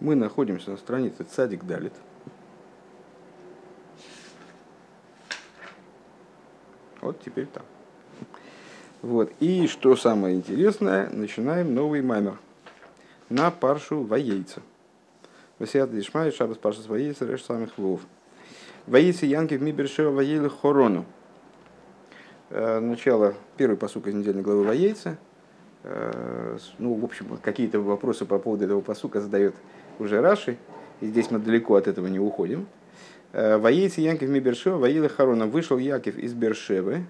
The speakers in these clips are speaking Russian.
Мы находимся на странице Цадик Далит. Вот теперь там. Вот. И что самое интересное, начинаем новый маймер на паршу воейца. Васиат Дишмай, Шабас Паршас воейца, Реш самых вов. Воейца Янки в Мибершева воейли хорону. Э, начало первой посука из недельной главы воейца. Э, ну, в общем, какие-то вопросы по поводу этого посука задает уже Раши, и здесь мы далеко от этого не уходим. Э, Воейцы Янкив Мибершева, Ваила Харона, вышел Яков из Бершевы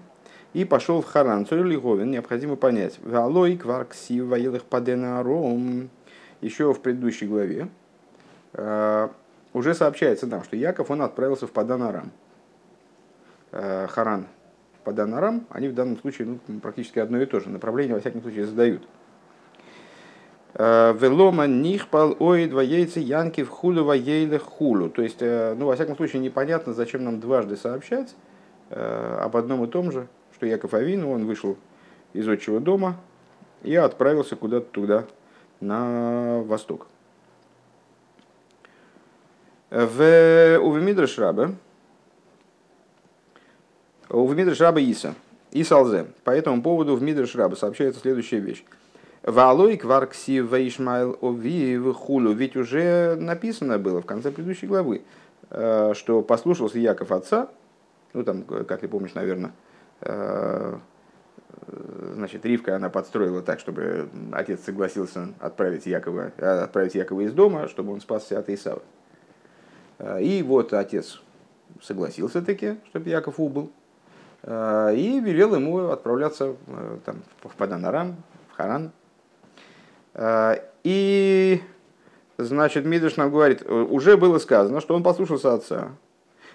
и пошел в Харан. Цорили Говен, необходимо понять. Валой кваркси Ваилах Падена Ром. Еще в предыдущей главе э, уже сообщается нам, что Яков он отправился в Паданарам. Э, Харан Паданарам, они в данном случае ну, практически одно и то же. Направление, во всяком случае, задают. Э, Велома нихпал ой двоейцы янки в хулу воейле хулу. То есть, э, ну, во всяком случае, непонятно, зачем нам дважды сообщать э, об одном и том же, что Яков Авину, он вышел из отчего дома и отправился куда-то туда, на восток. В Увемидраш Раба, Увемидраш Раба Иса, Исалзе. По этому поводу в Мидраш Раба сообщается следующая вещь. Валой кваркси вейшмайл ови хулю. Ведь уже написано было в конце предыдущей главы, э, что послушался Яков отца, ну там, как ты помнишь, наверное, э, значит, Ривка она подстроила так, чтобы отец согласился отправить Якова, э, отправить Якова из дома, чтобы он спасся от Исава. И вот отец согласился таки, чтобы Яков убыл, и велел ему отправляться там, в Паданарам, в Харан, Э, и, значит, Мидриш нам говорит, э, уже было сказано, что он послушался отца.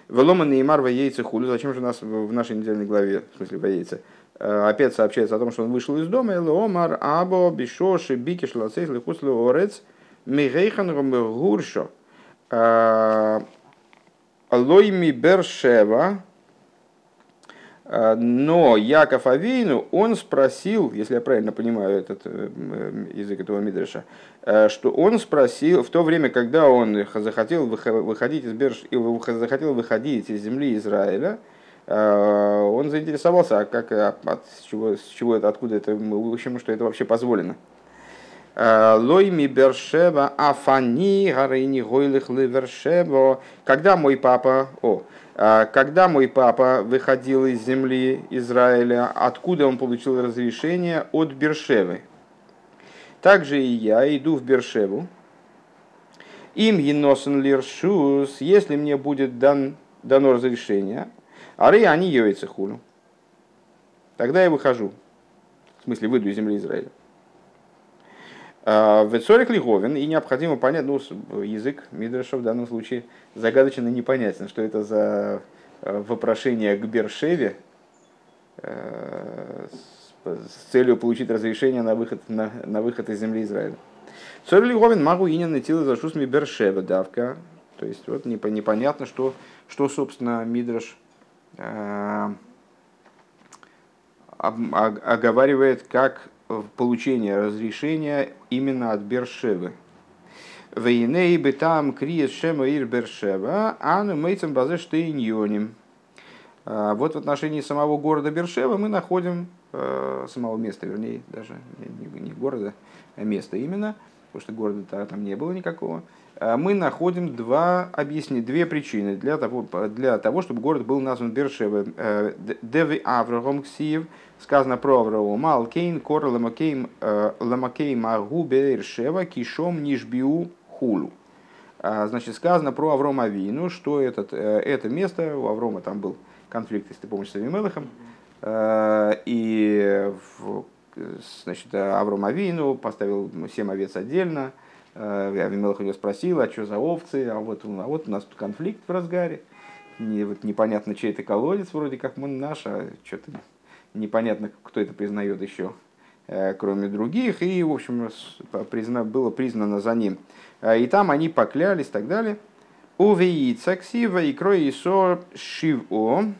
Велома Неймар во яйце хулю. Зачем же у нас в нашей недельной главе, в смысле во яйце, э, опять сообщается о том, что он вышел из дома. Эломар або бишоши бикиш лацейс лихуслу орец мигейхан гуршо. Лойми бершева но Яков Авейну, он спросил, если я правильно понимаю этот э, язык этого Мидреша, э, что он спросил в то время, когда он захотел выходить из Берш, захотел выходить из земли Израиля, э, он заинтересовался, а как, а от, чего, с чего это, откуда это, в общем, что это вообще позволено. Лойми Бершева Афани Гарейни Гойлых Ливершево. Когда мой папа, о, а, когда мой папа выходил из земли Израиля, откуда он получил разрешение? От Бершевы. Также и я иду в Бершеву. Им еносен лиршус, если мне будет дан, дано разрешение, ары они йойцы хулю. Тогда я выхожу. В смысле, выйду из земли Израиля. А, Вецорик Лиговин, и необходимо понять, ну, язык Мидраша в данном случае загадочно непонятен, что это за э, вопрошение к Бершеве э, с целью получить разрешение на выход, на, на выход из земли Израиля. Цорик Лиговин могу инин найти за шусми Бершева давка. То есть вот непонятно, что, что собственно, Мидраш э, оговаривает как получение разрешения именно от Бершевы. Вейней бы там криет шема ир Бершева, а мейцем базе штейньоним. А, вот в отношении самого города Бершева мы находим, э, самого места, вернее, даже не, не города, а места именно, потому что города там не было никакого, а мы находим два объяснения, две причины для того, для того, чтобы город был назван Бершева. Э, דבאברהם כתיב – сказано про Авраама, על כן קרא למקום, э, למקום ההוא באר שבע כי שם נשבעו וכולו. А, значит, сказано про Аврома Авину, что этот, э, это место, у Аврома там был конфликт, если ты помнишь, с Авимелахом, э, и значит, Авром Авину поставил семь овец отдельно, Авимелах у него спросил, а что за овцы, а вот, а вот у нас тут конфликт в разгаре, не, вот непонятно, чей это колодец, вроде как мы наш, а что-то непонятно, кто это признает еще, э, кроме других, и, в общем, было признано за ним. Э, и там они поклялись и так далее. Увеица ксива и кроисо шиво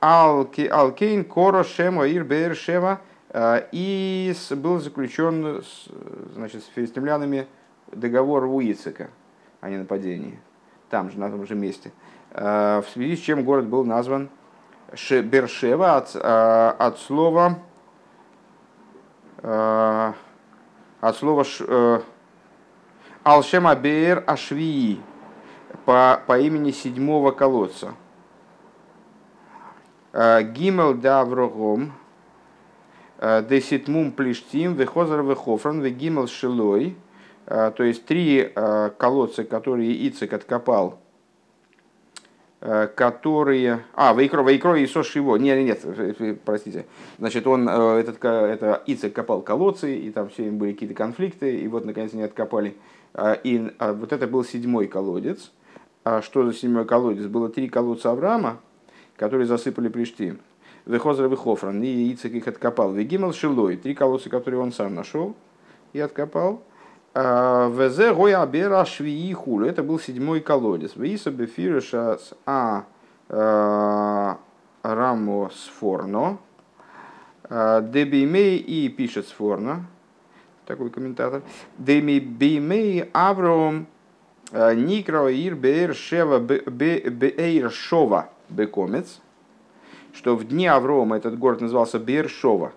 алкейн коро шема ир шева э, и был заключен значит, с филистимлянами договор у Ицека о ненападении, там же, на том же месте, в связи с чем город был назван Бершева от, от слова от слова Алшема Бер Ашвии по, по имени седьмого колодца. Гимел Даврогом Деситмум Плештим Вехозар Вехофран Вегимел Шилой. То есть три колодца, которые Ицек откопал Э, которые... А, Вайкро, Вайкро и Сош его. Нет, нет, нет, простите. Значит, он, э, этот, это Ицек копал колодцы, и там все им были какие-то конфликты, и вот, наконец, они откопали. А, и а вот это был седьмой колодец. А что за седьмой колодец? Было три колодца Авраама, которые засыпали Приштим. Вехозра Вехофран, и Ицек их откопал. Вегимал Шилой, три колодца, которые он сам нашел и откопал. А, Везе гоя бера швии хулю. Это был седьмой колодец. Виса бефиреша с а, а рамо сфорно. А, Дебимей и пишет сфорно. Такой комментатор. Дебимей Авром Никро ир беэр шева беэр шова бекомец. Что в дни Аврома этот город назывался Бершова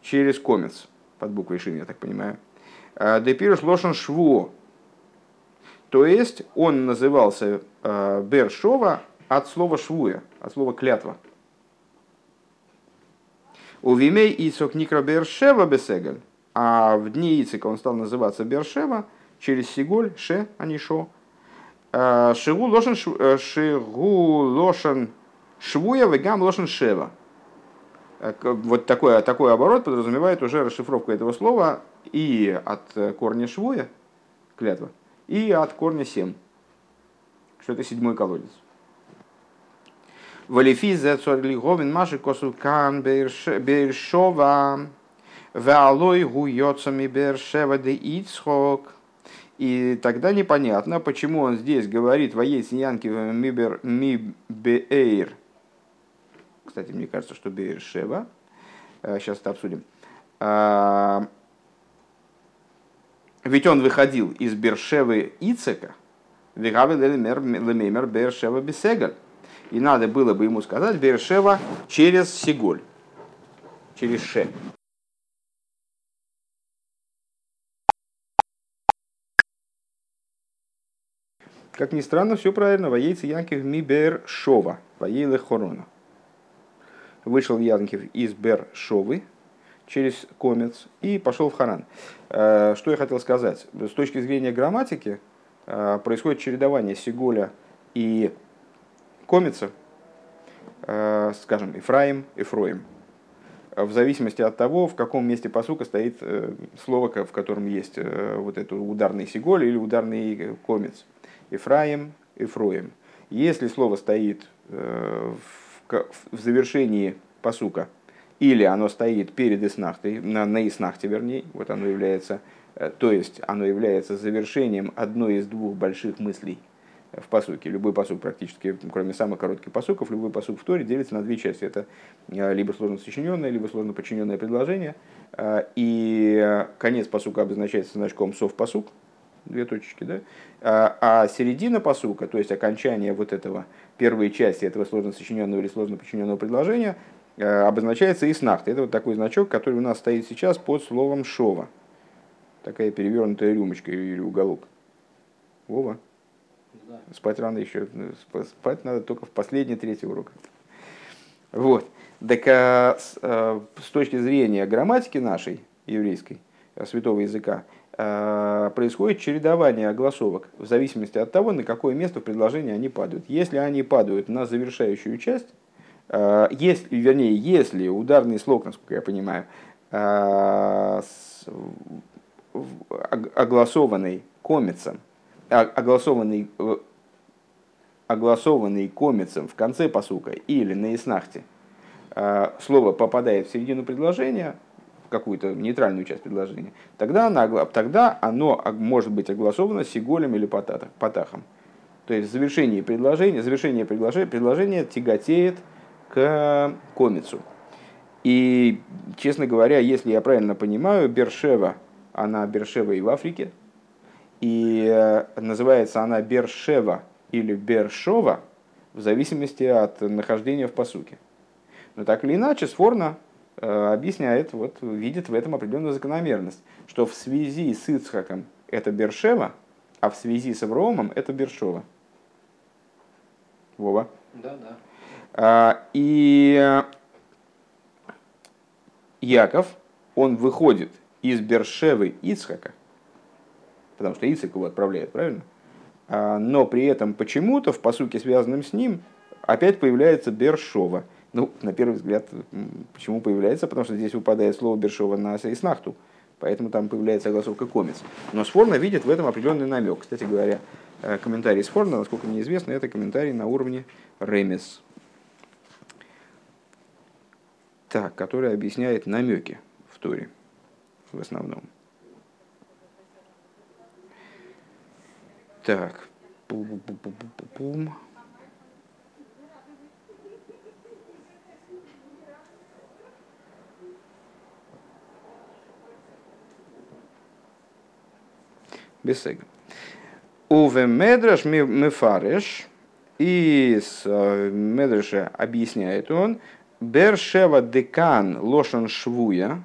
через комец под буквой Шин, я так понимаю. Э, Депируш лошен шву. То есть он назывался э, Бершова от слова швуя, от слова клятва. У Вимей Ицок Никро Бершева Бесегаль, а в дни Ицика он стал называться Бершева через Сиголь, Ше, а не Шо. Э, Шигу лошен, шигу лошен швуя, вегам лошен шева. Вот такой, такой оборот подразумевает уже расшифровку этого слова и от корня швуя, клятва, и от корня семь, что это седьмой колодец. Валифиза цорлиговин маши косу кан бершова веалой гуйоцами бершева де ицхок. И тогда непонятно, почему он здесь говорит воец янки мибер мибеэйр. Кстати, мне кажется, что Бершева. Сейчас это обсудим. А, ведь он выходил из Бершевы Ицека, Лемемер Бершева Бесегаль. И надо было бы ему сказать Бершева через Сиголь, через Ше. Как ни странно, все правильно. Воейцы Янкив Мибер Шова, Воейлы Хорона. Вышел Янкив из Бершовы, через комец и пошел в Харан. Э, что я хотел сказать? С точки зрения грамматики э, происходит чередование Сиголя и комица, э, скажем, Ифраим, Эфроим, в зависимости от того, в каком месте посука стоит слово, в котором есть вот этот ударный сиголь или ударный комец. Ифраим, Эфроим. Если слово стоит в завершении посука – или оно стоит перед Иснахтой, на, на Иснахте вернее, вот оно является, э, то есть оно является завершением одной из двух больших мыслей в посуке. Любой посук практически, кроме самых коротких посуков, любой посук в Торе делится на две части. Это э, либо сложно сочиненное, либо сложно подчиненное предложение. Э, и конец посука обозначается значком сов посук, две точечки, да? А середина посука, то есть окончание вот этого первой части этого сложно сочиненного или сложно подчиненного предложения, Э, обозначается иснахт. Это вот такой значок, который у нас стоит сейчас под словом шова. Такая перевернутая рюмочка или уголок. Вова? Да. Спать рано еще. Спать надо только в последний третий урок. Вот. Так а, с, а, с точки зрения грамматики нашей, еврейской, святого языка, а, происходит чередование огласовок в зависимости от того, на какое место в предложении они падают. Если они падают на завершающую часть, Э, если, вернее, если ударный слог, насколько я понимаю, э, огласованный комицем, огласованный, э, огласованный комицем в конце посука или на иснахте, слово попадает в середину предложения, какую-то нейтральную часть предложения, тогда, оно, тогда оно может быть огласовано сиголем или потахом. То есть в завершении предложения, завершение предложения, предложение тяготеет к комицу. И, честно говоря, если я правильно понимаю, Бершева, она Бершева и в Африке, И называется она Бершева или Бершова в зависимости от нахождения в посуке. Но так или иначе, Сфорна объясняет, вот, видит в этом определенную закономерность, что в связи с Ицхаком это Бершева, а в связи с Авромом это Бершова. Вова? Да, да. А, и Яков, он выходит из Бершевы Ицхака, потому что Ицхак его отправляет, правильно? А, но при этом почему-то в посуке, связанном с ним, опять появляется Бершова. Ну, на первый взгляд, почему появляется? Потому что здесь выпадает слово Бершова на Сейснахту, поэтому там появляется огласовка комец. Но Сфорна видит в этом определенный намек. Кстати говоря, э, комментарий Сфорна, насколько мне известно, это комментарий на уровне Ремес. Так, который объясняет намеки в Торе в основном. Так. Пум-пум-пум-пум-пум. Бесега. Уве медраш мефареш, и с э, медраша объясняет он, Бершева декан лошан швуя,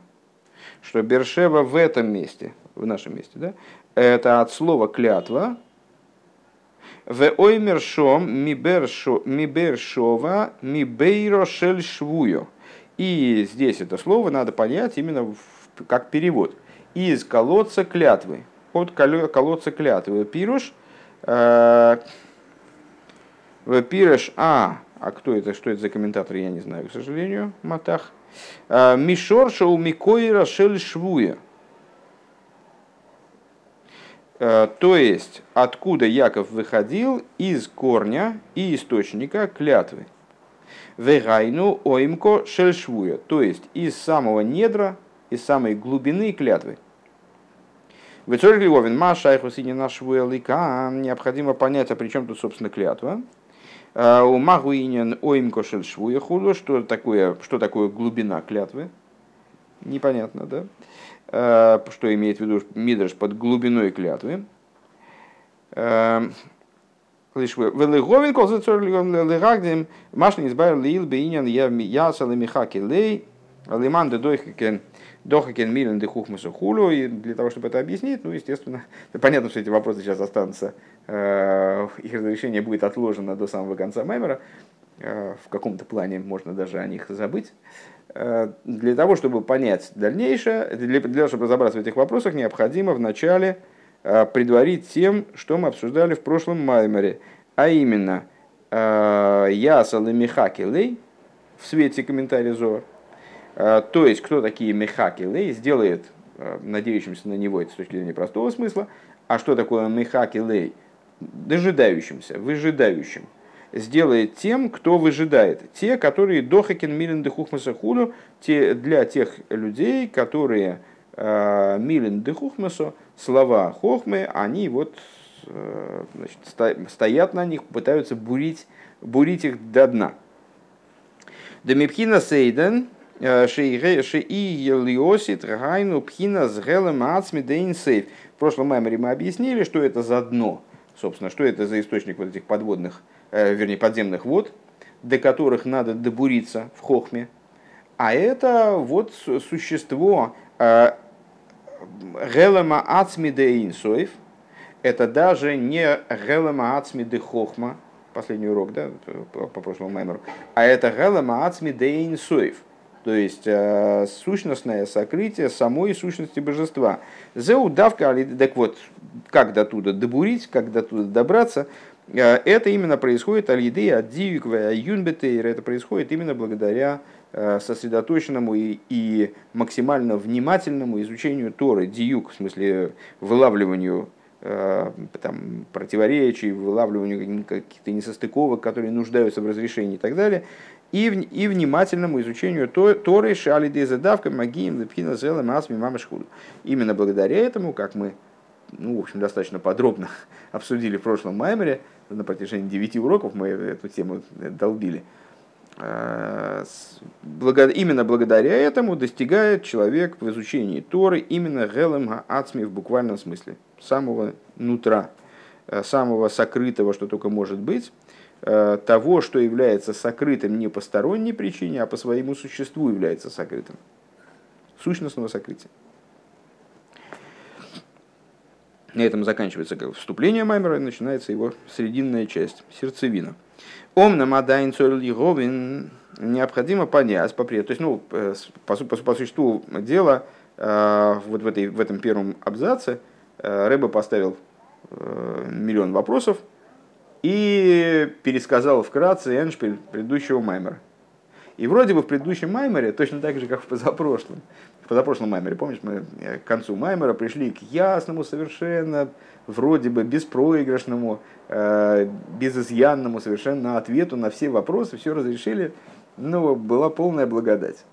что Бершева в этом месте, в нашем месте, да, это от слова клятва, в оймершом мибершова мибейро шель швуyo. И здесь это слово надо понять именно как перевод. Из колодца клятвы. От колодца клятвы. Пируш. Э, пируш. А, а кто это, что это за комментатор, я не знаю, к сожалению, Матах. Э, Мишорша у Микоира шель швуя. Э, то есть, откуда Яков выходил из корня и источника клятвы. Вегайну оимко шельшвуя, то есть из самого недра, из самой глубины клятвы. Вецорь Львовин, Маша, Айхусини нашвуя лика, необходимо понять, а при чем тут, собственно, клятва. Э, у Магуинин оимко шельшвуя худу, что такое, что такое глубина клятвы. Непонятно, да? Э, что имеет в виду Мидраш под глубиной клятвы. Велиговин колзацор легагдим машни избавил лил бейнян ясал и михаки лей лиман де дойхакен дохакен милен де хухмасу хулю. И для того, чтобы это объяснить, ну, естественно, понятно, что эти вопросы сейчас останутся, э, их разрешение будет отложено до самого конца Маймера. В каком-то плане можно даже о них забыть. Э, для того, чтобы понять дальнейшее, для, того, чтобы разобраться в этих вопросах, необходимо вначале э, предварить тем, что мы обсуждали в прошлом Маймере, а именно э, Ясал и Михакилей в свете комментария Зор. То есть, кто такие Михакилей, сделает надеющимся на него это с точки зрения простого смысла, а что такое Михакилей? Дожидающимся, выжидающим сделает тем, кто выжидает. Те, которые дохакен милен дехухмаса худу, те, для тех людей, которые э, милен дехухмасо, слова хохмы, они вот э, значит, стоят на них, пытаются бурить, бурить их до дна. Демипхина сейден, э. В прошлом меморе мы объяснили, что это за дно, собственно, что это за источник вот этих подводных Э, вернее, подземных вод, до которых надо добуриться в хохме. А это вот существо э, Гелема Ацмиде Инсоев, это даже не Гелема Ацмиде Хохма, последний урок, да, по, прошлому маймеру, а это Гелема Ацмиде Инсоев, то есть э, сущностное сокрытие самой сущности божества. Зеудавка, так вот, как до туда добурить, как до туда добраться, Э, это именно происходит аль-еды от дивиква юнбетейр, это происходит именно благодаря э, сосредоточенному и, и максимально внимательному изучению Торы, диюк, в смысле вылавливанию там, противоречий, вылавливанию каких-то несостыковок, которые нуждаются в разрешении и так далее, и, в, и внимательному изучению Торы, шали дезадавка, магием, лепхина, зелем, асми, мамашхуду. Именно благодаря этому, как мы ну, в общем, достаточно подробно обсудили в прошлом маймере, на протяжении девяти уроков мы эту тему долбили. А, именно благодаря этому достигает человек в изучении Торы именно Гелем Ацми в буквальном смысле – самого нутра, самого сокрытого, что только может быть, того, что является сокрытым не по сторонней причине, а по своему существу является сокрытым. Сущностного сокрытия. На этом заканчивается как вступление Маймера, и начинается его срединная часть, сердцевина. Ом на Мадайн Говин необходимо понять, по, то есть, ну, э, по, по, по существу дела, э, вот в, этой, в этом первом абзаце э, Рэба поставил миллион вопросов и пересказал вкратце Эншпиль предыдущего Маймера. И вроде бы в предыдущем Маймере, точно так же, как в позапрошлом, в позапрошлом Маймере, помнишь, мы к концу Маймера пришли к ясному, совершенно, вроде бы беспроигрышному, э, безызъянному совершенно ответу на все вопросы, все разрешили, но была полная благодать.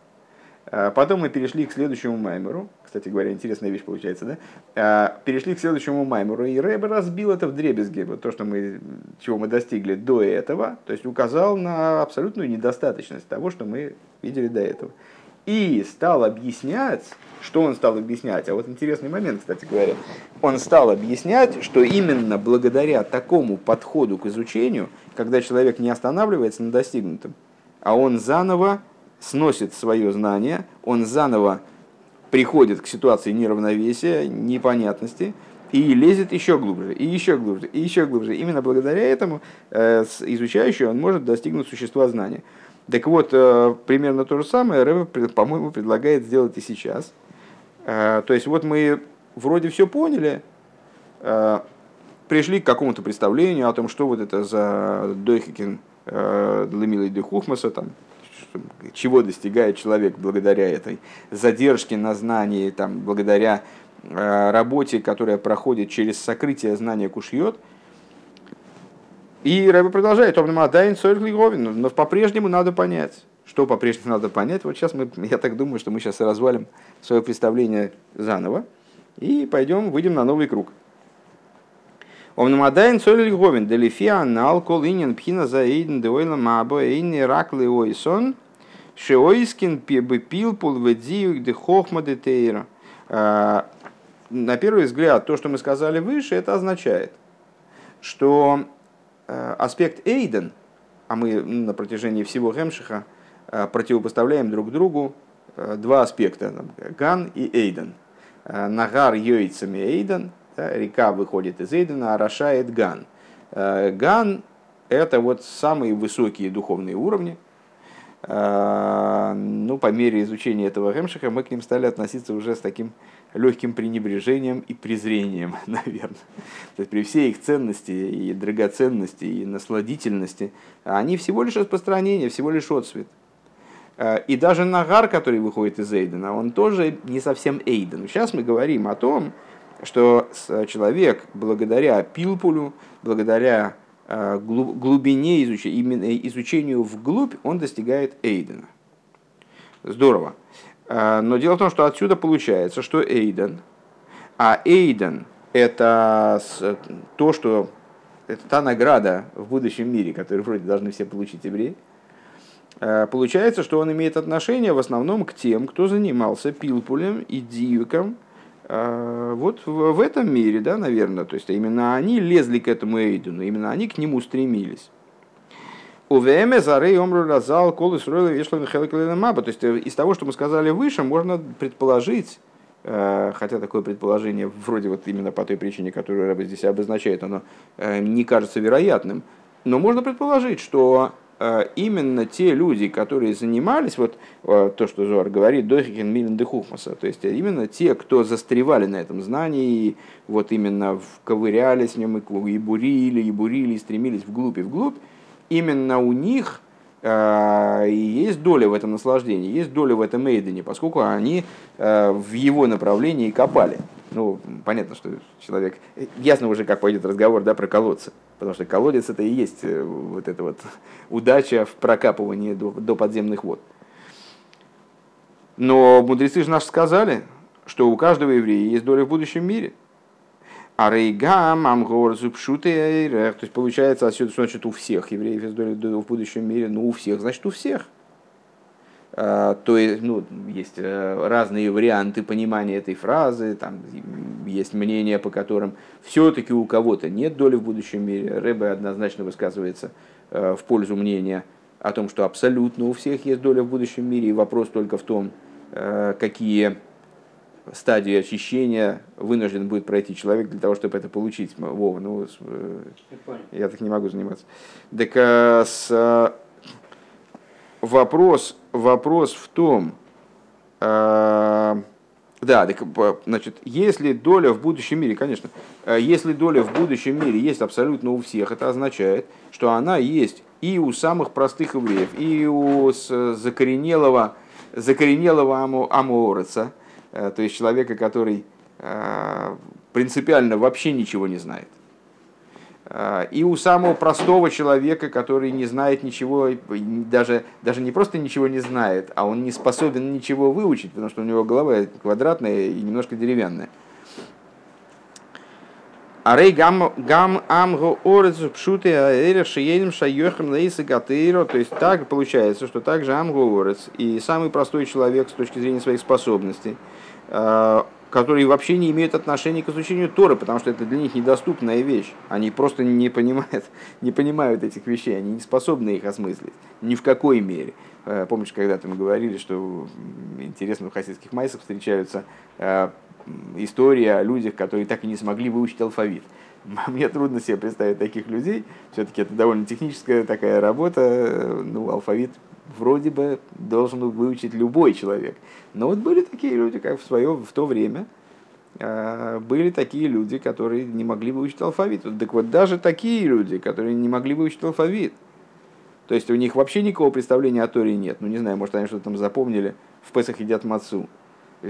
А потом мы перешли к следующему маймеру. Кстати говоря, интересная вещь получается, да? А, перешли к следующему маймеру, и Рэбе разбил это в дребезги, вот то, что мы, чего мы достигли до этого, то есть указал на абсолютную недостаточность того, что мы видели до этого. И стал объяснять, что он стал объяснять, а вот интересный момент, кстати говоря, он стал объяснять, что именно благодаря такому подходу к изучению, когда человек не останавливается на достигнутом, а он заново сносит свое знание, он заново приходит к ситуации неравновесия, непонятности, и лезет еще глубже, и еще глубже, и еще глубже. Именно благодаря этому э, изучающий он может достигнуть существа знания. Так вот, э, примерно то же самое Рэбе, по-моему, предлагает сделать и сейчас. Э, то есть вот мы вроде все поняли, пришли к какому-то представлению о том, что вот это за Дойхикин Лемилой Дехухмаса, там, чего достигает человек благодаря этой задержке на знании, там, благодаря э, работе, которая проходит через сокрытие знания кушьет. И Рэбе продолжает, но по-прежнему надо понять. Что по-прежнему надо понять? Вот сейчас мы, я так думаю, что мы сейчас развалим свое представление заново и пойдем, выйдем на новый круг. Омнамадайн цоль говин, делифиа нал кол инин пхина за эйден деойла мабо эйни ракли ойсон, шеойскин пебы пилпул ведзиюк де хохма де. А, на первый взгляд, то, что мы сказали выше, это означает, что а, аспект эйден, а мы на протяжении всего Хемшиха а, противопоставляем друг другу два аспекта, ган и эйден. Нагар йойцами эйден – река выходит из Эйдена, орошает Ган. Э, Ган – это вот самые высокие духовные уровни. Э, ну, по мере изучения этого Гемшиха мы к ним стали относиться уже с таким легким пренебрежением и презрением, наверное. То есть при всей их ценности и драгоценности и насладительности, они всего лишь распространение, всего лишь отцвет. Э, и даже Нагар, который выходит из Эйдена, он тоже не совсем Эйден. Сейчас мы говорим о том, что человек благодаря пилпулю, благодаря глубине изучения, именно изучению вглубь, он достигает Эйдена. Здорово. Э, но дело в том, что отсюда получается, что Эйден, а Эйден это то, что это та награда в будущем мире, которую вроде должны все получить евреи, э, получается, что он имеет отношение в основном к тем, кто занимался пилпулем и дивиком, вот в, этом мире, да, наверное, то есть именно они лезли к этому Эйдену, именно они к нему стремились. У ВМ Зарей Омру Разал Колы Сройла Вешлан Маба. То есть э, из того, что мы сказали выше, можно предположить, э, хотя такое предположение вроде вот именно по той причине, которую Рэбе здесь обозначает, оно э, не кажется вероятным, но можно предположить, что именно те люди, которые занимались, вот э, то, что Зуар говорит, Дойхикен Милен Дехухмаса, то есть именно те, кто застревали на этом знании, и вот именно ковыряли с ним, и бурили, и бурили, и стремились вглубь и вглубь, именно у них э, и есть доля в этом наслаждении, есть доля в этом Эйдене, поскольку они в его направлении копали. Ну, понятно, что человек... Ясно уже, как пойдет разговор да, про колодцы. Потому что колодец это и есть э, вот эта вот удача в прокапывании до, до подземных вод. Но мудрецы же наши сказали, что у каждого еврея есть доля в будущем мире. А рейгам, амгор, зубшуты, то есть получается отсюда, значит у всех евреев доля в будущем мире, ну у всех, значит у всех. то есть, ну, есть разные варианты понимания этой фразы, там есть мнения, по которым все-таки у кого-то нет доли в будущем мире. Рэбе однозначно высказывается в пользу мнения о том, что абсолютно у всех есть доля в будущем мире, и вопрос только в том, какие стадии очищения вынужден будет пройти человек для того, чтобы это получить. Вова, ну, я, я так не могу заниматься. Так а, с, а, вопрос, вопрос в том, а, да, так, значит, если доля в будущем мире, конечно, если доля в будущем мире? Есть абсолютно у всех, это означает, что она есть и у самых простых евреев, и у закоренелого, закоренелого амуореца, Э, то есть человека, который э, принципиально вообще ничего не знает. Э, и у самого простого человека, который не знает ничего, даже, даже не просто ничего не знает, а он не способен ничего выучить, потому что у него голова квадратная и немножко деревянная. Арей гам амго орецу пшуты аэре шиедем шайохем лейсы гатейро. То есть так получается, что также амго орец и самый простой человек с точки зрения своих способностей – Э, которые вообще не имеют отношения к изучению Торы, потому что это для них недоступная вещь. Они просто не понимают, не понимают этих вещей, они не способны их осмыслить. Ни в какой мере. Э, помнишь, когда-то мы говорили, что интересно в хасидских майсах встречаются э, истории о людях, которые так и не смогли выучить алфавит. Мне трудно себе представить таких людей. Все-таки это довольно техническая такая работа. Ну, алфавит вроде бы должен выучить любой человек. Но вот были такие люди, как в свое, в то время, а, были такие люди, которые не могли выучить алфавит. Так вот, даже такие люди, которые не могли выучить алфавит, то есть у них вообще никакого представления о Торе нет. Ну, не знаю, может, они что-то там запомнили. В Песах едят мацу.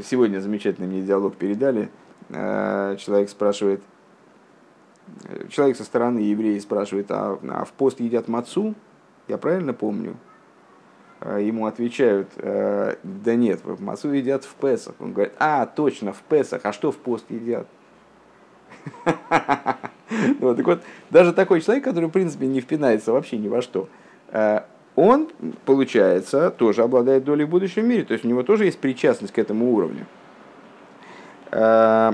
Сегодня замечательный мне диалог передали. А, человек спрашивает, человек со стороны евреи спрашивает, а, а в пост едят мацу? Я правильно помню? А, ему отвечают, «Э, да нет, в массу едят в Песах. Он говорит, а, точно, в Песах, а что в пост едят? Вот, так вот, даже такой человек, который, в принципе, не впинается вообще ни во что, э, он, получается, тоже обладает долей в будущем мире. То есть у него тоже есть причастность к этому уровню. Э,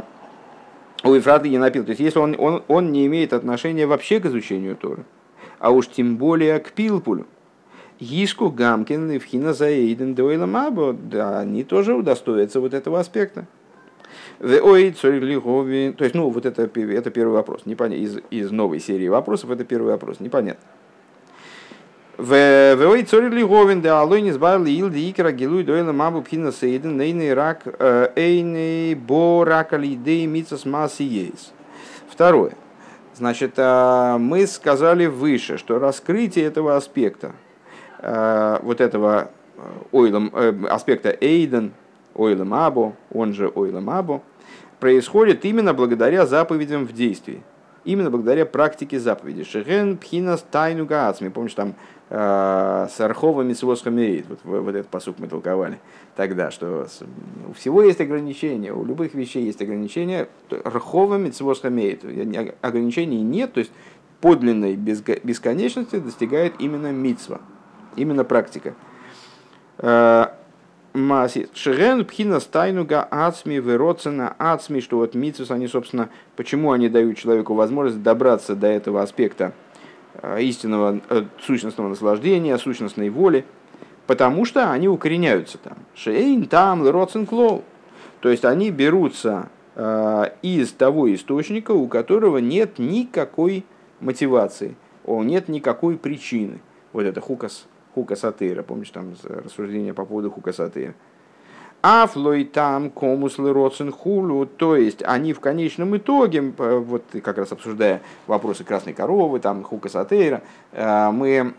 у Ефрата не напил. То есть если он, он, он не имеет отношения вообще к изучению Торы, а уж тем более к Пилпулю, Гишку Гамкин и Вхина Заэйден Дуэла Мабо, да, они тоже удостоятся вот этого аспекта. Ой, то есть, ну, вот это, это первый вопрос. Непонятно. Из, из новой серии вопросов это первый вопрос. Непонятно. Вой цори лиговин да алой не збавил ил ди икра гилуй дуэла мабу пхина рак э, эйный бо рака лидей мицас. Второе. Значит, а, мы сказали выше, что раскрытие этого аспекта, вот этого э, ойлом, э, аспекта Эйден, ойлом Абу, он же ойлом Абу, происходит именно благодаря заповедям в действии. Именно благодаря практике заповеди. Шеген пхинас тайну гаацми. Помнишь, там э, с архова митцвос хамеид. Вот, вот этот посук мы толковали тогда, что у всего есть ограничения, у любых вещей есть ограничения. Митцвос хамеид. Ограничений нет, то есть подлинной бесконечности достигает именно митцва именно практика. Э. Шерен пхина стайнуга ацми вероцена ацми, что вот митсус, они, собственно, почему они дают человеку возможность добраться до этого аспекта э, истинного э, сущностного наслаждения, сущностной воли, потому что они укореняются там. Шейн там лроцен клоу. То есть они берутся из того источника, у которого нет никакой мотивации, нет никакой причины. Вот это хукас хука сатыра. Помнишь там рассуждение по поводу хука сатыра? Афлой там комус лыроцин хулу, то есть они в конечном итоге, вот как раз обсуждая вопросы красной коровы, там хука сатейра, э, мы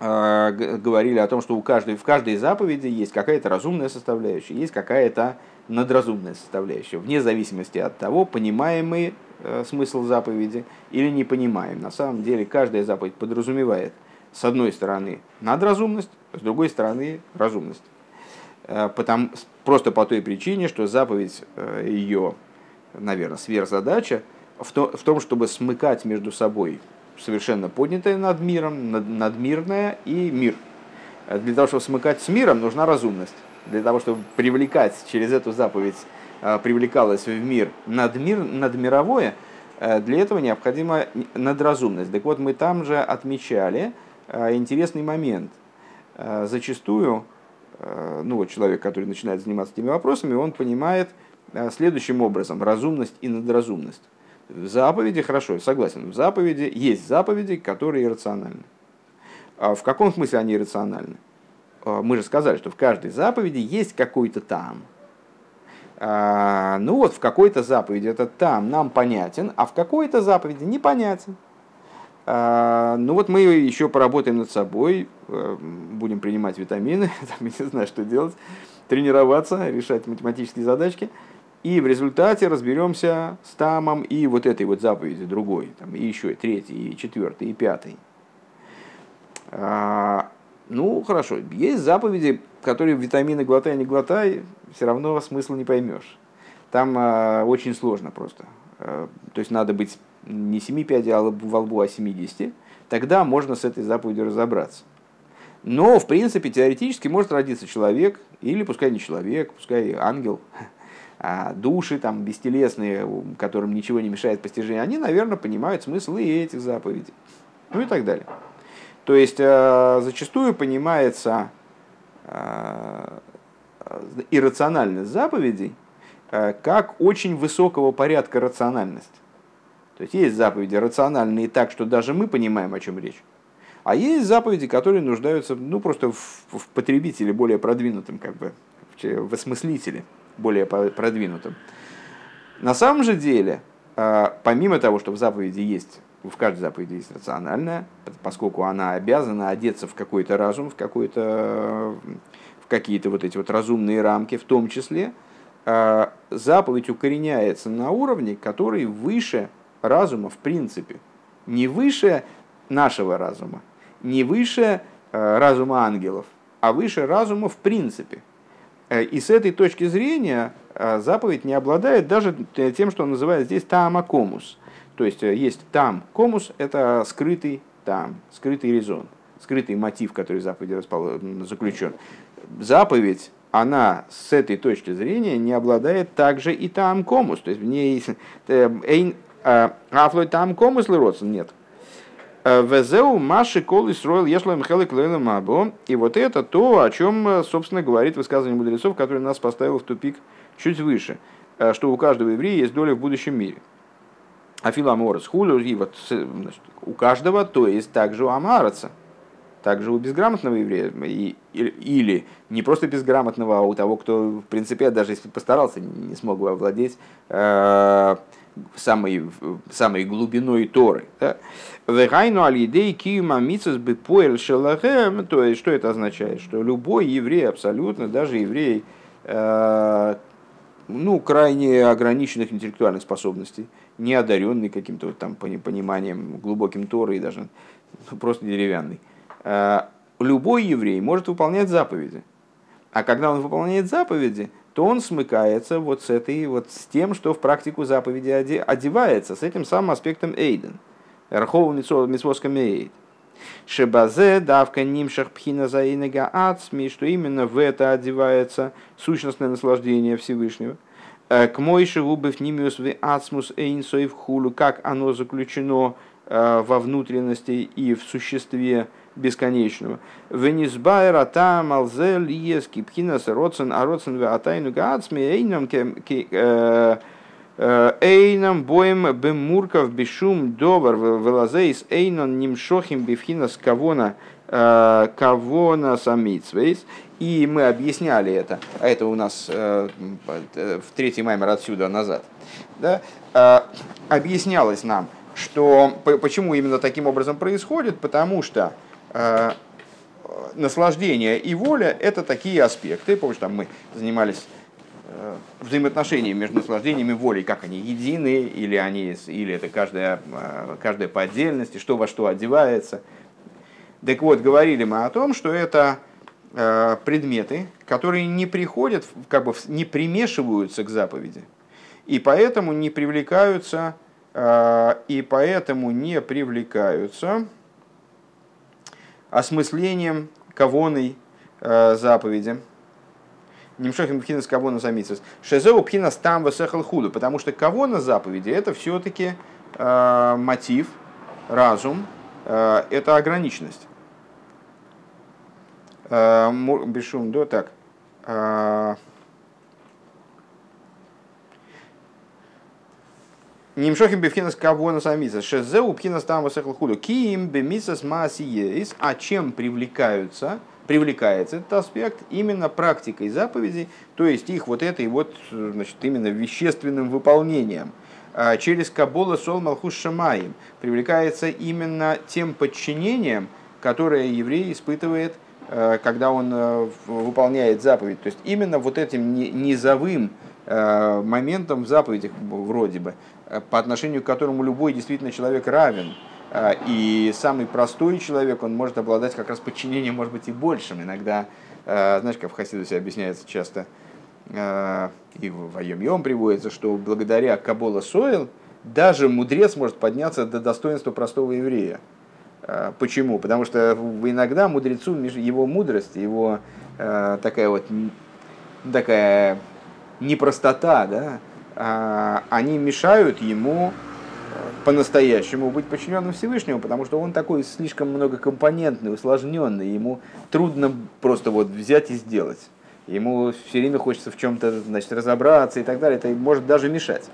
э, говорили о том, что у каждой, в каждой заповеди есть какая-то разумная составляющая, есть какая-то надразумная составляющая, вне зависимости от того, понимаем мы э, смысл заповеди или не понимаем. На самом деле каждая заповедь подразумевает с одной стороны надразумность, с другой стороны разумность. Э, потому, просто по той причине, что заповедь э, ее, наверное, сверхзадача в, то, в том, чтобы смыкать между собой совершенно поднятое над миром, над, надмирное и мир. Для того, чтобы смыкать с миром, нужна разумность. Для того, чтобы привлекать через эту заповедь, привлекалось в мир надмир, надмировое, для этого необходима надразумность. Так вот, мы там же отмечали интересный момент. Зачастую, ну вот человек, который начинает заниматься этими вопросами, он понимает следующим образом разумность и надразумность. В заповеди, хорошо, согласен, в заповеди есть заповеди, которые иррациональны. А в каком смысле они иррациональны? А, мы же сказали, что в каждой заповеди есть какой-то там. А, ну вот в какой-то заповеди этот там нам понятен, а в какой-то заповеди непонятен. Ну вот мы еще поработаем над собой, э, будем принимать витамины, там, я не знаю, что делать, тренироваться, решать математические задачки – и в результате разберемся с тамом и вот этой вот заповеди другой, там, и еще и третий, и четвертый, и пятый. А, ну, хорошо, есть заповеди, которые витамины глотай, не глотай, все равно смысл не поймешь. Там а, очень сложно просто. А, то есть надо быть не 7 пядей во лбу, а 70. Тогда можно с этой заповедью разобраться. Но, в принципе, теоретически может родиться человек, или пускай не человек, пускай ангел, а души там бестелесные, которым ничего не мешает постижению, они, наверное, понимают смысл и этих заповедей. Ну и так далее. То есть э, зачастую понимается э, иррациональность заповедей э, как очень высокого порядка рациональность. То есть есть заповеди рациональные так, что даже мы понимаем, о чем речь. А есть заповеди, которые нуждаются ну, просто в, в потребителе более продвинутом, как бы, в осмыслителе более продвинутым. На самом же деле, а, помимо того, что в заповеди есть, в каждой заповеди есть рациональная, поскольку она обязана одеться в какой-то разум, в, какой-то, в какие-то вот эти вот разумные рамки, в том числе, а, заповедь укореняется на уровне, который выше разума в принципе. Не выше нашего разума, не выше а, разума ангелов, а выше разума в принципе – Э, и с этой точки зрения э, заповедь не обладает даже тем, что он называет здесь тамакомус. То есть э, есть там комус, это скрытый там, скрытый резон, скрытый мотив, который в заповеди заключен. Заповедь, она с этой точки зрения не обладает также и там комус. То есть в ней афлой там комус лыродсон нет. Везеу Маши Кол Исроил Ешлам Хелек Мабо. И вот это то, о чем, собственно, говорит высказывание мудрецов, которое нас поставило в тупик чуть выше, э, что у каждого еврея есть доля в будущем мире. Афила Аморец Хулю, и вот значит, у каждого, то есть также у Амараца, также у безграмотного еврея, и, или, не просто безграмотного, а у того, кто, в принципе, даже если постарался, не смог бы овладеть э, самой, самой глубиной Торы. Вегайну алидей киюма мицас бы поэль шелахем, то есть что это означает? Что любой еврей, абсолютно, даже еврей, э, ну, крайне ограниченных интеллектуальных способностей, не одаренный каким-то там пониманием глубоким Торы и даже просто деревянный. Э, любой еврей может выполнять заповеди. А когда он выполняет заповеди, то он смыкается вот с этой, вот с тем, что в практику заповеди одевается, с этим самым аспектом Эйден. Рахова митцвоска Эйд. Шебазе давка нимшах пхина заинега ацми, что именно в это одевается сущностное наслаждение Всевышнего. Э, к мойше губев нимиус в ацмус эйнсоев хулу, как оно заключено э, во внутренности и в существе бесконечного. Венисбайра там алзе лиес кипхинас родсен а родсен ве атайну гаацми эйном э, э, эйном боем бемурков бешум довар велазейс эйнон нимшохим бифхинас кавона э, кавона самицвейс. И мы объясняли это, а это у нас в третий маймер отсюда назад, да, объяснялось нам, что почему именно таким образом происходит, потому что наслаждение и воля – это такие аспекты, что там мы занимались э, взаимоотношениями между наслаждением и волей, как они едины, или, они, или это каждая, э, каждая по отдельности, что во что одевается. Так вот, говорили мы о том, что это предметы, которые не приходят, как бы не примешиваются к заповеди, и поэтому не привлекаются, и поэтому не привлекаются осмыслением кавоной заповеди. Немшохим пхинас кавона замитсвес. Шезеу пхинас там высехал худу. Потому что кавона заповеди это все-таки э, мотив, разум, э, это ограниченность. Э, Бешум, да, так. Нимшохим бифхинас кавона самиса. Шезеу пхинас там высехал худу. Киим бемисас маасиеис. А чем привлекаются? привлекается этот аспект именно практикой заповедей, то есть их вот этой вот, значит, именно вещественным выполнением. А через Кабола Сол Малхус Шамаем привлекается именно тем подчинением, которое еврей испытывает, э, когда он э, выполняет заповедь. То есть именно вот этим низовым моментом в заповедях вроде бы, по отношению к которому любой действительно человек равен – а, и самый простой человек, он может обладать как раз подчинением, может быть, и большим. Иногда, знаешь, как в Хасидусе объясняется часто, и в Айом приводится, что благодаря Кабола Сойл даже мудрец может подняться до достоинства простого еврея. Почему? Потому что иногда мудрецу, его мудрость, его такая вот такая непростота, да, они мешают ему по-настоящему быть подчиненным Всевышнему, потому что он такой слишком многокомпонентный, усложненный, ему трудно просто вот взять и сделать. Ему все время хочется в чем-то значит, разобраться и так далее, это может даже мешать.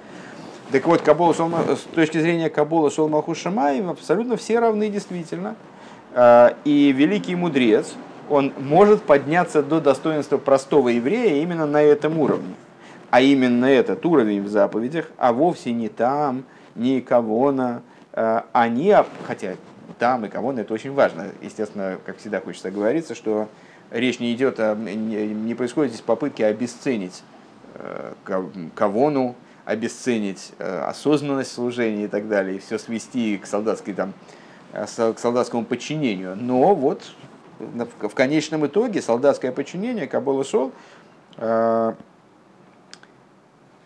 Так вот, Кабола, с точки зрения Кабола Шол Малхус Шамаем, абсолютно все равны действительно. А, и великий мудрец, он может подняться до достоинства простого еврея именно на этом уровне. А именно этот уровень в заповедях, а вовсе не там, ни Кавона, э, они, хотя там и Кавона это очень важно, естественно, как всегда хочется говориться, что речь не идет, о, не происходит здесь попытки обесценить э, Кавону, обесценить э, осознанность служения и так далее, и все свести к солдатской там, к солдатскому подчинению. Но вот в конечном итоге солдатское подчинение Кабола Сол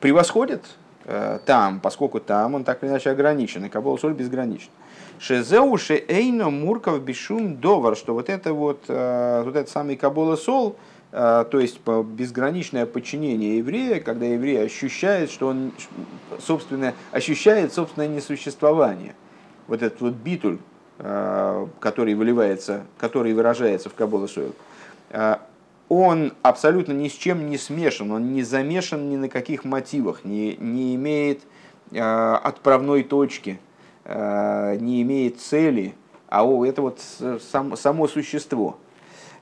превосходит Э, там, поскольку там он так или иначе ограничен, и Кабол Соль безграничен. Шезеуши Эйно Мурков Бешум Довар, что вот это вот, э, вот этот самый Кабола Сол, э, то есть безграничное подчинение еврея, когда еврей ощущает, что он собственно, ощущает собственное несуществование. Вот этот вот битуль, который выливается, который выражается в Кабола Сойл, он абсолютно ни с чем не смешан, он не замешан ни на каких мотивах, не, не имеет э, отправной точки, э, не имеет цели, а о, это вот сам, само существо.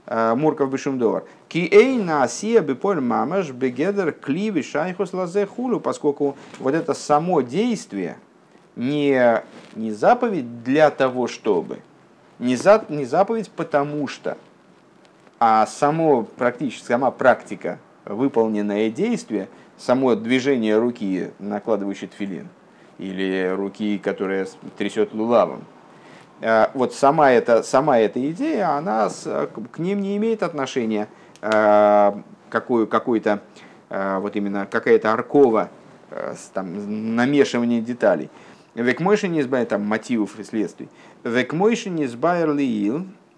Э, Мурков Бешумдовар. Ки эйна асия беполь мамаш бегедер кливи шайхус лазе хулю, поскольку вот это само действие не, не заповедь для того, чтобы, не, за, не заповедь потому что, а само практически, сама практика, выполненное действие, само движение руки, накладывающей тфилин, или руки, которая трясет лулавом, а, вот сама эта, сама эта идея, она с, к ним не имеет отношения а, какую, какой-то, а, вот именно какая-то аркова, там, намешивание деталей. Век мойши не избавит там мотивов и следствий. Век мойши не избавил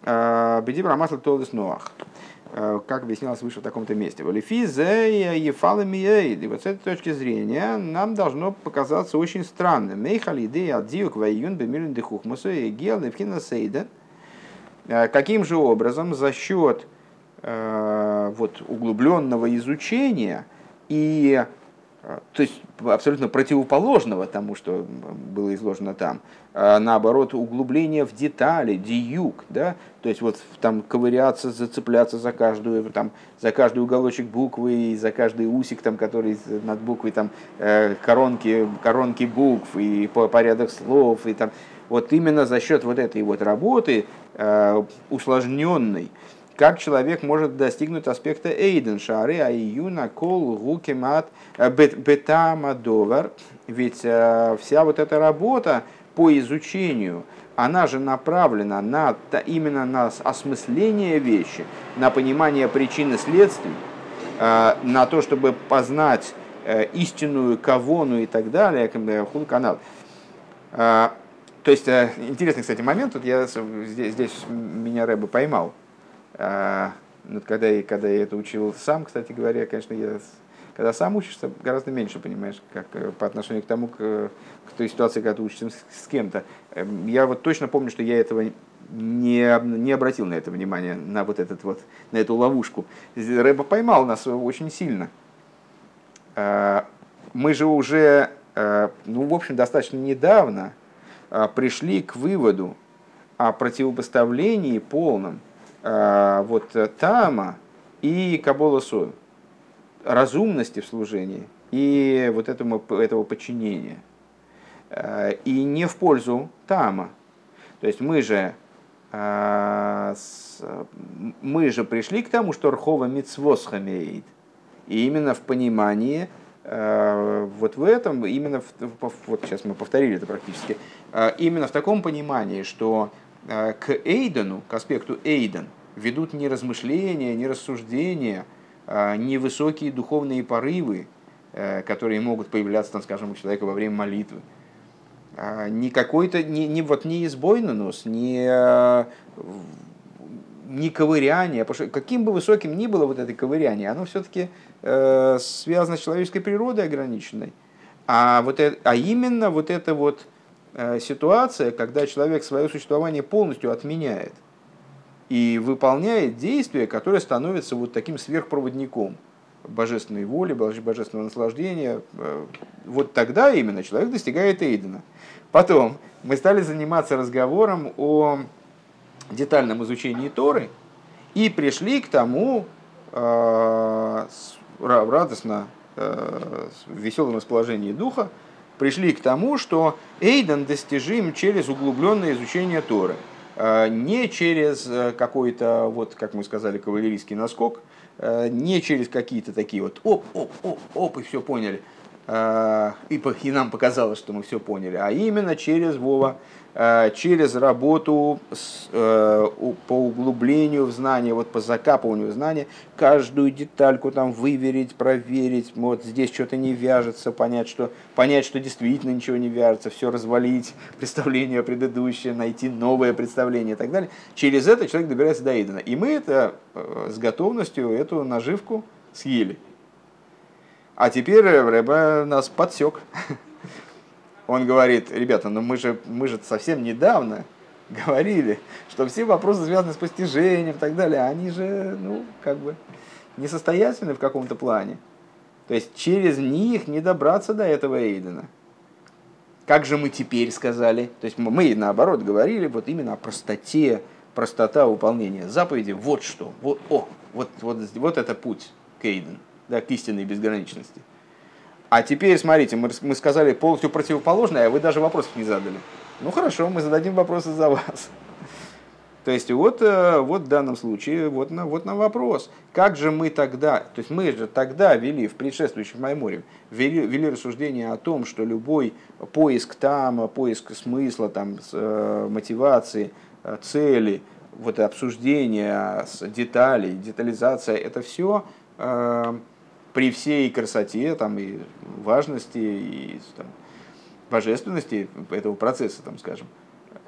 Э, Бедибра масла толдес ноах. Э, как объяснялось выше в таком-то месте. И вот с этой точки зрения нам должно показаться очень странным. Мейхали идея адзиук вайюн бемилин дехухмусу и гел невхина сейда. Э, каким же образом за счет вот, углубленного изучения и то есть абсолютно противоположного тому, что было изложено там. А наоборот, углубление в детали, диюк, да, то есть вот там ковыряться, зацепляться за каждую, там, за каждый уголочек буквы, и за каждый усик, там, который над буквой, там, э, коронки, коронки букв, и по порядок слов, и там, вот именно за счет вот этой вот работы э, усложненной, как человек может достигнуть аспекта эйден шары, а июна кол гукемат э, бетамадовар. Ведь э, вся вот эта работа по изучению, она же направлена на, именно на осмысление вещи, на понимание причин и следствий, э, на то, чтобы познать истинную кавону и так далее, хул канал. То есть, интересный, кстати, момент, тут я здесь, здесь меня Рэбе поймал А, ну, когда, я, когда я это учил сам, кстати говоря, конечно, я, когда сам учишься, гораздо меньше понимаешь, как э, по отношению к тому, к, к той ситуации, когда ты учишься с, с кем-то. Эм, я вот точно помню, что я этого не, не обратил на это внимание, на вот этот вот, на эту ловушку. Рэба поймал нас очень сильно. А, мы же уже, э, ну, в общем, достаточно недавно а, пришли к выводу о противопоставлении полном вот тама и кабола сою, разумности в служении и вот этому, этого подчинения. И не в пользу тама. То есть мы же мы же пришли к тому, что Рхова Мицвос хамеет. И именно в понимании Э, вот в этом, именно, в, вот сейчас мы повторили это практически, э, именно в таком понимании, что э, к Эйдену, к аспекту Эйден, ведут не размышления, не рассуждения, не высокие духовные порывы, которые могут появляться, там, скажем, у человека во время молитвы. Не какой-то, не, не, вот не избойный нос, не не ковыряние, потому что каким бы высоким ни было вот это ковыряние, оно все-таки э, связано с человеческой природой ограниченной. А, вот это, а именно вот эта вот э, ситуация, когда человек свое существование полностью отменяет и выполняет действия, которые становятся вот таким сверхпроводником божественной воли, божественного наслаждения, э, вот тогда именно человек достигает Эйдена. Потом мы стали заниматься разговором о детальном изучении Торы и пришли к тому э, радостно, э, в веселом расположении духа, пришли к тому, что Эйден достижим через углубленное изучение Торы, э, не через какой-то, вот, как мы сказали, кавалерийский наскок, не через какие-то такие вот оп, оп, оп, оп, и все поняли, и, и нам показалось, что мы все поняли, а именно через Вова, Э, через работу с, э, по углублению в знания, вот по закапыванию в знания, каждую детальку там выверить, проверить, вот здесь что-то не вяжется, понять, что, понять, что действительно ничего не вяжется, все развалить, представление предыдущее, найти новое представление и так далее. Через это человек добирается до Идена. И мы это э, с готовностью, эту наживку съели. А теперь Рэба нас подсек. Он говорит, ребята, ну мы же, мы же совсем недавно говорили, что все вопросы, связанные с постижением и так далее, они же, ну, как бы несостоятельны в каком-то плане. То есть через них не добраться до этого Эйдена. Как же мы теперь сказали? То есть мы, наоборот, говорили вот именно о простоте, простота выполнения заповеди. Вот что, вот, о, вот, вот, вот это путь к Эйдену, да, к истинной безграничности. А теперь, смотрите, мы, мы сказали полностью противоположное, а вы даже вопросов не задали. Ну хорошо, мы зададим вопросы за вас. То есть вот, э, вот в данном случае, вот на, вот на вопрос, как же мы тогда, то есть мы же тогда вели в предшествующем Майморе, вели, вели рассуждение о том, что любой поиск там, поиск смысла, там, э, мотивации, э, цели, вот обсуждение деталей, детализация, это все при всей красоте там, и важности и там, божественности этого процесса, там, скажем,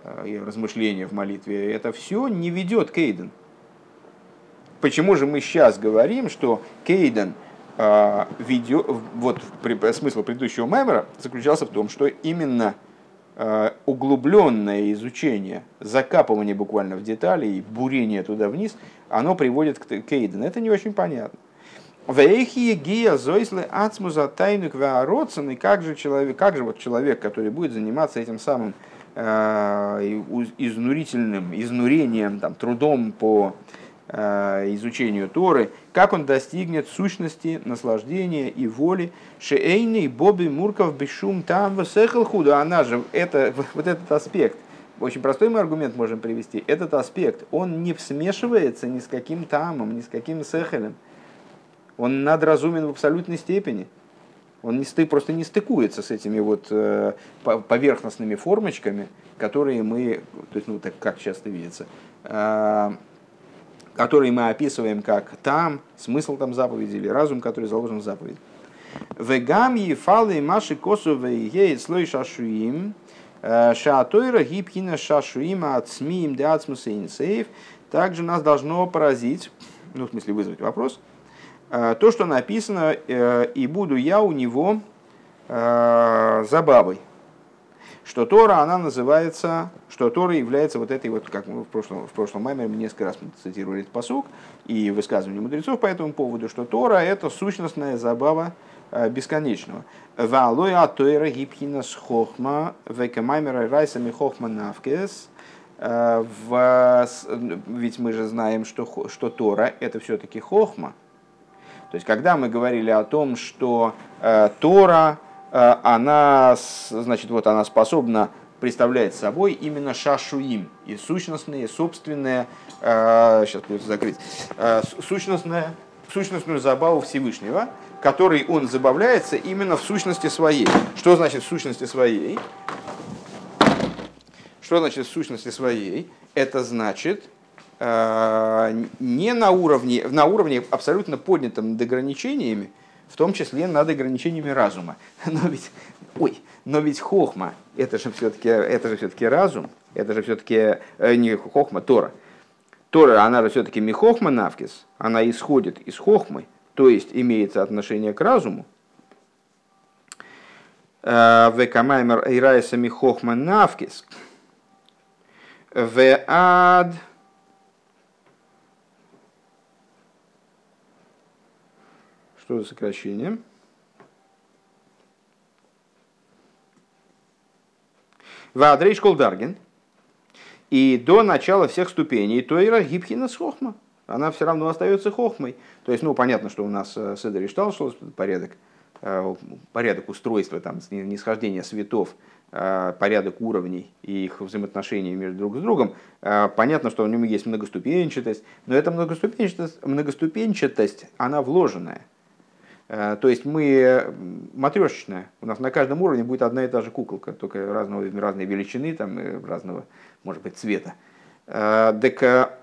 э, и размышления в молитве, это все не ведет Кейден. Почему же мы сейчас говорим, что Кейден э, ведет, вот при, смысл предыдущего мемора заключался в том, что именно э, углубленное изучение, закапывание буквально в детали и бурение туда вниз, оно приводит к Кейден. Это не очень понятно. И как же человек, как же вот человек, который будет заниматься этим самым э, изнурительным, изнурением, там, трудом по э, изучению Торы, как он достигнет сущности, наслаждения и воли. Шеэйный Боби Мурков Бешум там худо. Она же, это, вот этот аспект, очень простой мы аргумент можем привести. Этот аспект, он не смешивается ни с каким тамом, ни с каким сехелем он надразумен в абсолютной степени. Он не сты, просто не стыкуется с этими вот э, поверхностными формочками, которые мы, то есть, ну, так как часто видится, э, которые мы описываем как там, смысл там заповеди или разум, который заложен в заповеди. Вегам ефалы маши косове ей слой шашуим, э, шаатойра гибкина шашуима от смиим де также нас должно поразить, ну, в смысле вызвать вопрос, то, что написано э, «И буду я у него забавой». Что Тора, она называется, что Тора является вот этой вот, как мы в прошлом, в прошлом маме мы несколько раз цитировали этот посук и высказывание мудрецов по этому поводу, что Тора это сущностная забава бесконечного. Валоя Тора гипхина с хохма, векамаймера райсами хохма навкес. Ведь мы же знаем, что, что Тора это все-таки хохма. То есть, когда мы говорили о том, что э, Тора, э, она, значит, вот она способна представлять собой именно шашуим и сущностные, собственные, э, сейчас придется закрыть, э, сущностная, сущностную забаву Всевышнего, которой он забавляется именно в сущности своей. Что значит в сущности своей? Что значит в сущности своей? Это значит, не на уровне, на уровне абсолютно поднятым над ограничениями, в том числе над ограничениями разума. Но ведь, ой, но ведь хохма, это же все-таки, это же все-таки разум, это же все-таки э, не хохма, Тора. Тора, она же все-таки не хохма навкис, она исходит из хохмы, то есть имеется отношение к разуму. Э, Векамаймер ирайсами хохма навкис. В ад... Что за сокращение? Вадрей Даргин. И до начала всех ступеней Тойра Гибхина с Хохма. Она все равно остается Хохмой. То есть, ну, понятно, что у нас э, Седри Штал, что порядок, э, порядок устройства, там, нисхождения светов, э, порядок уровней и их взаимоотношений между друг с другом. Понятно, что у него есть многоступенчатость, но эта многоступенчатость, многоступенчатость она вложенная. Э, то есть мы матрешечная. У нас на каждом уровне будет одна и та же куколка, только разного, разной величины, там, разного, может быть, цвета. Э, так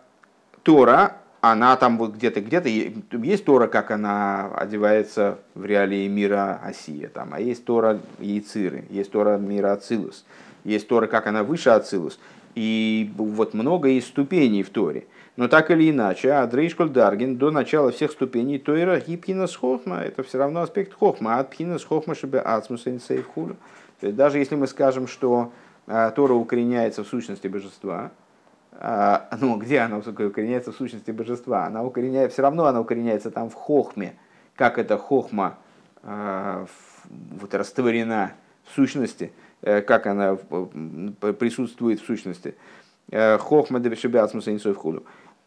Тора, она там вот где-то, где-то есть Тора, как она одевается в реалии мира Осия, там, а есть Тора Яйциры, есть Тора мира Ацилус, есть Тора, как она выше Ацилус. И вот много есть ступеней в Торе. Но так или иначе, Адрейшколь Даргин до начала всех ступеней Тойра гипхина с хохма, это все равно аспект хохма, а пхина с хохма шибе ацмус хулю. То есть даже если мы скажем, что а, Тора укореняется в сущности божества, а, ну где она укореняется в сущности божества? Она укореняется, все равно она укореняется там в хохме, как эта хохма а, вот растворена в сущности, э, как она присутствует в сущности. Э, хохма дебешебиацмус инсов хулю.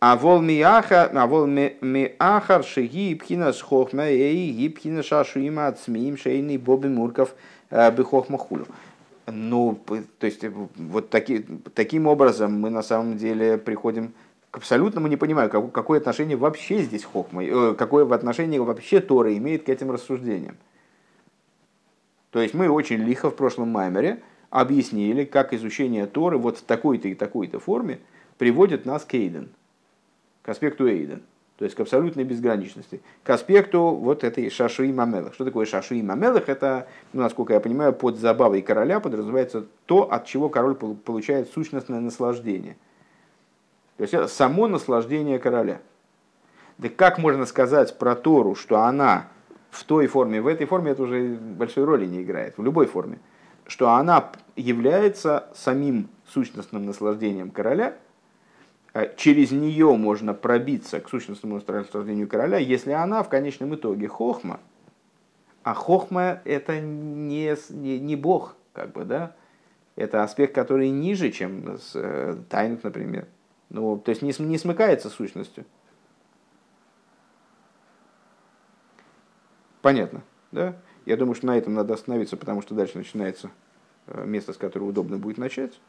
А вол миахар, а вол миахар шеги пхина с хохма и гипхина шашу има от смеим шейный боби мурков э, бихохма хулю. Ну, то есть, вот таки, таким образом мы на самом деле приходим к абсолютному не понимаю, как, какое отношение вообще здесь хохма, э, какое отношение вообще Тора имеет к этим рассуждениям. То есть мы очень лихо в прошлом маймере объяснили, как изучение Торы вот в такой-то и такой-то форме приводит нас к Эйден – к аспекту Эйден, то есть к абсолютной безграничности, к аспекту вот этой шаши и мамелах. Что такое шаши и мамелах? Это, ну, насколько я понимаю, под забавой короля подразумевается то, от чего король получает сущностное наслаждение. То есть это само наслаждение короля. Да как можно сказать про Тору, что она в той форме, в этой форме это уже большой роли не играет, в любой форме, что она является самим сущностным наслаждением короля, через нее можно пробиться к сущностному наслаждению короля, если она в конечном итоге хохма. А хохма это не, не, не бог, как бы, да? Это аспект, который ниже, чем с, э, тайнут, например. Ну, то есть не, не смыкается с сущностью. Понятно, да? Я думаю, что на этом надо остановиться, потому что дальше начинается э, место, с которого удобно будет начать.